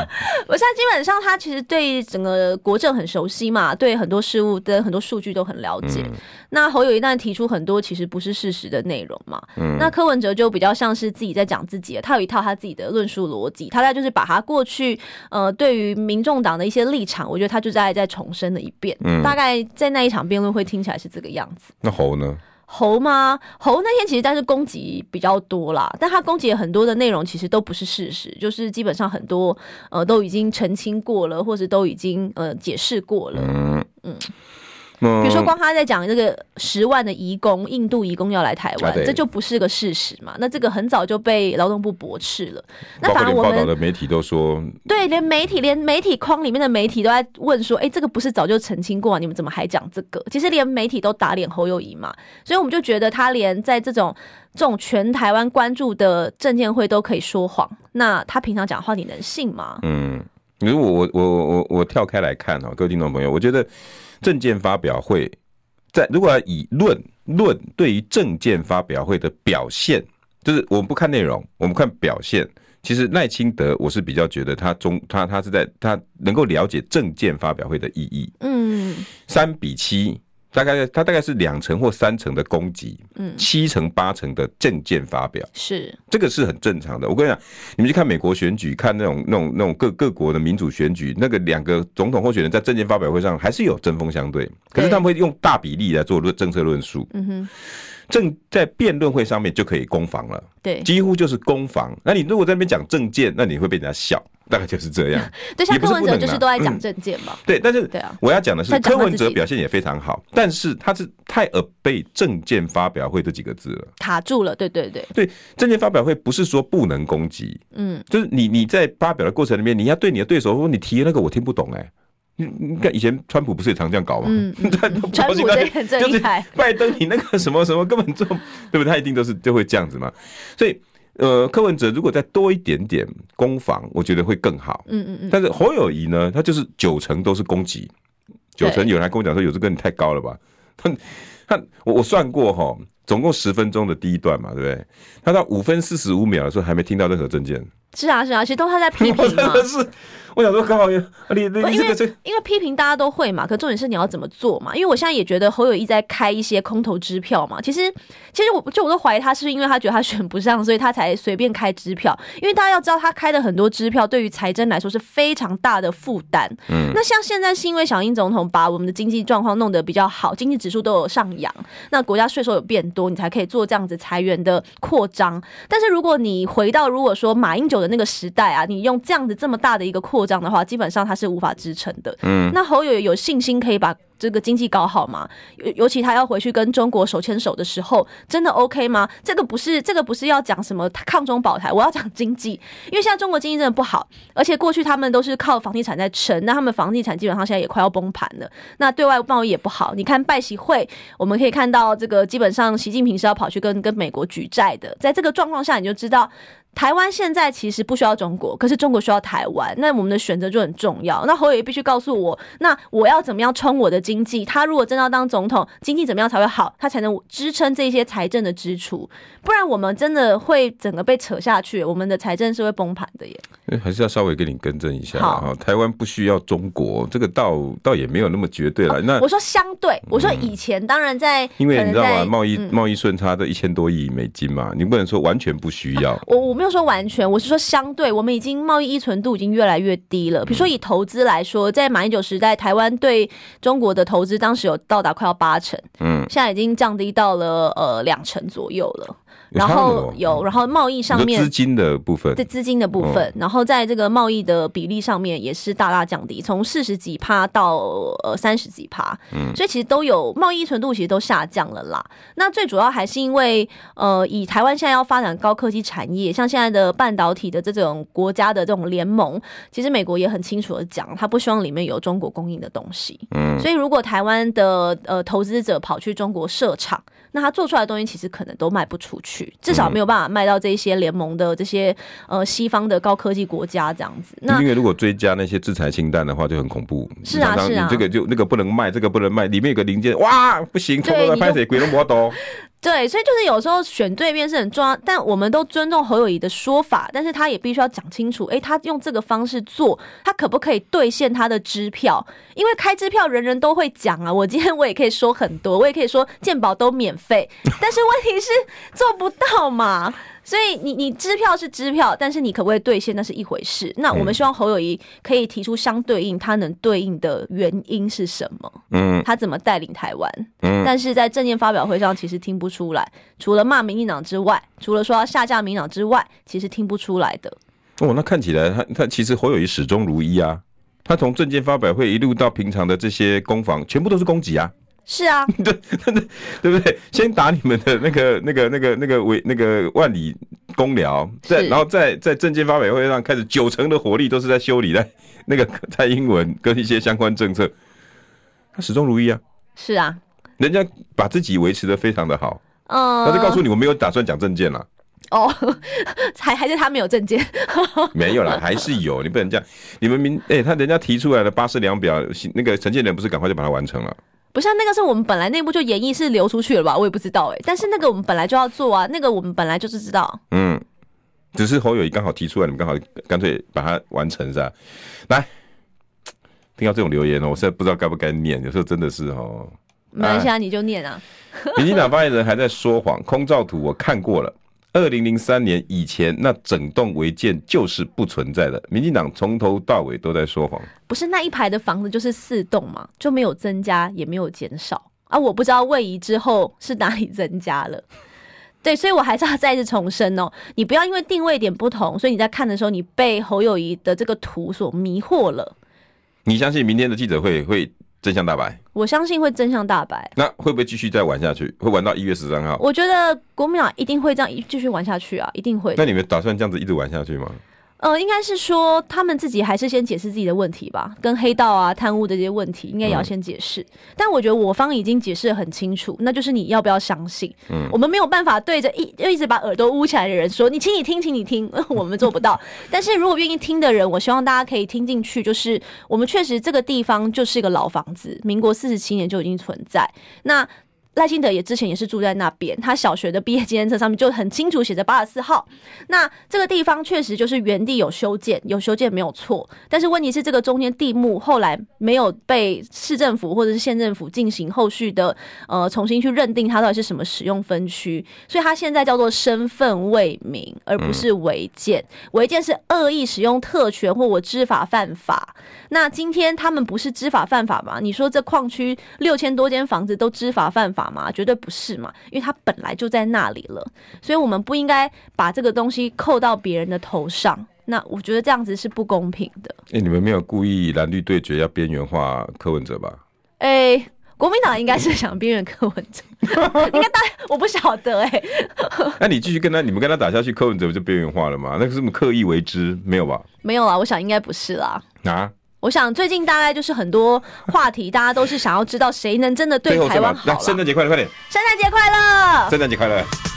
我现在基本上他其实对整个国政很熟悉嘛，对很多事物的很多数据都很了解。嗯、那侯友一旦提出很多其实不是事实的内容嘛。嗯。那柯文哲就比较像是自己在讲自己的，他有一套他自己的论述逻辑，他在就是把他过去呃对于民众党的一些立场，我觉得他就在再重申了一遍。嗯。大概在那一场辩论会听起来是这个样子。那侯呢？侯吗？猴那天其实但是攻击比较多啦，但他攻击很多的内容其实都不是事实，就是基本上很多呃都已经澄清过了，或者都已经呃解释过了。嗯嗯。比如说，光他在讲这个十万的移工，印度移工要来台湾，啊，这就不是个事实嘛？那这个很早就被劳动部驳斥了。那反而我们报道的媒体都说，对，连媒体，连媒体框里面的媒体都在问说，哎，这个不是早就澄清过啊？你们怎么还讲这个？其实连媒体都打脸侯友谊嘛，所以我们就觉得他连在这种这种全台湾关注的政见会都可以说谎，那他平常讲话你能信吗？嗯，如果我我我我我跳开来看哦，各位听众朋友，我觉得。政见发表会，在如果要以论论对于政见发表会的表现，就是我们不看内容，我们看表现。其实赖清德，我是比较觉得他中他他是在他能够了解政见发表会的意义。嗯，三比七。大概他大概是两成或三成的攻击，嗯，七成八成的政见发表，是。这个是很正常的。我跟你讲，你们去看美国选举，看那种那种那种各各国的民主选举，那个两个总统候选人在政见发表会上还是有针锋相对，可是他们会用大比例来做论政策论述。嗯哼，政在辩论会上面就可以攻防了，对，几乎就是攻防。那你如果在那边讲政见，那你会被人家笑。大概就是这样，对，像柯文哲就是都在讲政见嘛。对，但是对啊，我要讲的是柯文哲表现也非常好，但是他是太耳背政见发表会这几个字了，卡住了。对对对，对，政见发表会不是说不能攻击，嗯，就是你你在发表的过程里面，你要对你的对手说，你提的那个我听不懂，哎，你你看以前川普不是也常这样搞吗？嗯，川普这很 厉害，拜登你那个什么什么根本就对不对？他一定都是就会这样子嘛，所以。呃，柯文哲如果再多一点点攻防，我觉得会更好。嗯嗯嗯。但是侯友宜呢，他就是九成都是攻击，九成有人还跟我讲说，有这个你太高了吧？他他我我算过哈，总共十分钟的第一段嘛，对不对？他到五分四十五秒的时候还没听到任何政见。是啊是啊，其实都他在批评嘛。真的是。我想说，刚好你你这个因为因为批评大家都会嘛，可重点是你要怎么做嘛？因为我现在也觉得侯友谊在开一些空头支票嘛。其实其实我就我都怀疑他是不是因为他觉得他选不上，所以他才随便开支票。因为大家要知道，他开的很多支票对于财政来说是非常大的负担。嗯，那像现在是因为小英总统把我们的经济状况弄得比较好，经济指数都有上扬，那国家税收有变多，你才可以做这样子裁员的扩张。但是如果你回到如果说马英九的那个时代啊，你用这样子这么大的一个扩张的话，基本上它是无法支撑的。嗯，那侯友有信心可以把这个经济搞好吗？尤尤其他要回去跟中国手牵手的时候，真的 OK 吗？这个不是这个不是要讲什么抗中保台，我要讲经济，因为现在中国经济真的不好，而且过去他们都是靠房地产在撑，那他们房地产基本上现在也快要崩盘了。那对外贸易也不好，你看拜习会，我们可以看到这个基本上习近平是要跑去跟跟美国举债的，在这个状况下，你就知道。台湾现在其实不需要中国，可是中国需要台湾，那我们的选择就很重要。那侯友宜必须告诉我，那我要怎么样冲我的经济？他如果真的要当总统，经济怎么样才会好？他才能支撑这些财政的支出？不然我们真的会整个被扯下去，我们的财政是会崩盘的耶。还是要稍微给你更正一下啊，台湾不需要中国，这个倒倒也没有那么绝对了。哦、那我说相对，我说以前当然在，因为你知道吗？贸易贸易顺差都一千多亿美金嘛，你不能说完全不需要。我我。没有说完全，我是说相对，我们已经贸易依存度已经越来越低了。比如说以投资来说，在马英九时代，台湾对中国的投资当时有到达快要八成，嗯，现在已经降低到了呃两成左右了。然后有，然后贸易上面资金的部分，对资金的部分，然后在这个贸易的比例上面也是大大降低，从四十几趴到呃三十几趴，嗯，所以其实都有贸易存度其实都下降了啦。那最主要还是因为呃，以台湾现在要发展高科技产业，像现在的半导体的这种国家的这种联盟，其实美国也很清楚的讲，他不希望里面有中国供应的东西，嗯，所以如果台湾的呃投资者跑去中国设厂，那他做出来的东西其实可能都卖不出去，至少没有办法卖到这些联盟的这些呃西方的高科技国家这样子。那因为如果追加那些制裁清单的话，就很恐怖。是啊是啊，这个就那个不能卖，这个不能卖，里面有个零件，哇，不行，偷偷拍谁鬼都摸到。对，所以就是有时候选对面是很重要，但我们都尊重侯友宜的说法，但是他也必须要讲清楚，诶，他用这个方式做，他可不可以兑现他的支票？因为开支票人人都会讲啊，我今天我也可以说很多，我也可以说健保都免费，但是问题是做不到嘛。所以你你支票是支票，但是你可不可以兑现那是一回事。那我们希望侯友谊可以提出相对应，他能对应的原因是什么？嗯，他怎么带领台湾？嗯，但是在政见发表会上其实听不出来，除了骂民进党之外，除了说要下架民党之外，其实听不出来的。哦，那看起来他他其实侯友谊始终如一啊，他从政见发表会一路到平常的这些攻防，全部都是攻击啊。是啊，对对对，对不对？先打你们的那个、那个、那个、那个为那个万里公寮，在然后在在政见发表会上开始九成的火力都是在修理在那个蔡英文跟一些相关政策，他始终如一啊。是啊，人家把自己维持的非常的好，嗯，他就告诉你我没有打算讲政见了。哦，还还是他没有政见？没有啦，还是有。你不能这样，你们明哎，他人家提出来的八四两表，那个陈建仁不是赶快就把它完成了？不像那个是我们本来内部就演绎是流出去了吧？我也不知道哎、欸。但是那个我们本来就要做啊，那个我们本来就是知道。嗯，只是侯友谊刚好提出来，你们刚好干脆把它完成是吧？来，听到这种留言哦，我现在不知道该不该念，有时候真的是哦。没关系啊，你就念啊。民进党发言人还在说谎，空照图我看过了。二零零三年以前，那整栋违建就是不存在的。民进党从头到尾都在说谎。不是那一排的房子就是四栋嘛，就没有增加也没有减少啊！我不知道位移之后是哪里增加了。对，所以我还是要再次重申哦，你不要因为定位点不同，所以你在看的时候你被侯友谊的这个图所迷惑了。你相信明天的记者会会？真相大白，我相信会真相大白。那会不会继续再玩下去？会玩到一月十三号？我觉得国民党一定会这样继续玩下去啊，一定会。那你们打算这样子一直玩下去吗？呃，应该是说他们自己还是先解释自己的问题吧，跟黑道啊、贪污的这些问题，应该也要先解释。嗯、但我觉得我方已经解释得很清楚，那就是你要不要相信？嗯，我们没有办法对着一一直把耳朵捂起来的人说，你请你听，请你听，我们做不到。但是如果愿意听的人，我希望大家可以听进去，就是我们确实这个地方就是一个老房子，民国四十七年就已经存在。那赖清德也之前也是住在那边，他小学的毕业纪念册上面就很清楚写着八十四号。那这个地方确实就是原地有修建，有修建没有错。但是问题是，这个中间地目后来没有被市政府或者是县政府进行后续的呃重新去认定它到底是什么使用分区，所以它现在叫做身份未明，而不是违建。违建是恶意使用特权或我知法犯法。那今天他们不是知法犯法吗？你说这矿区六千多间房子都知法犯法吗？绝对不是嘛，因为它本来就在那里了，所以我们不应该把这个东西扣到别人的头上。那我觉得这样子是不公平的。哎、欸，你们没有故意蓝绿对决要边缘化柯文哲吧？哎、欸，国民党应该是想边缘柯文哲，应该大我不晓得哎、欸。那你继续跟他，你们跟他打下去，柯文哲不就边缘化了吗？那个是不是刻意为之？没有吧？没有啊，我想应该不是啦。啊？我想最近大概就是很多话题，大家都是想要知道谁能真的对台湾好。来，圣诞节快乐，快点！圣诞节快乐！圣诞节快乐！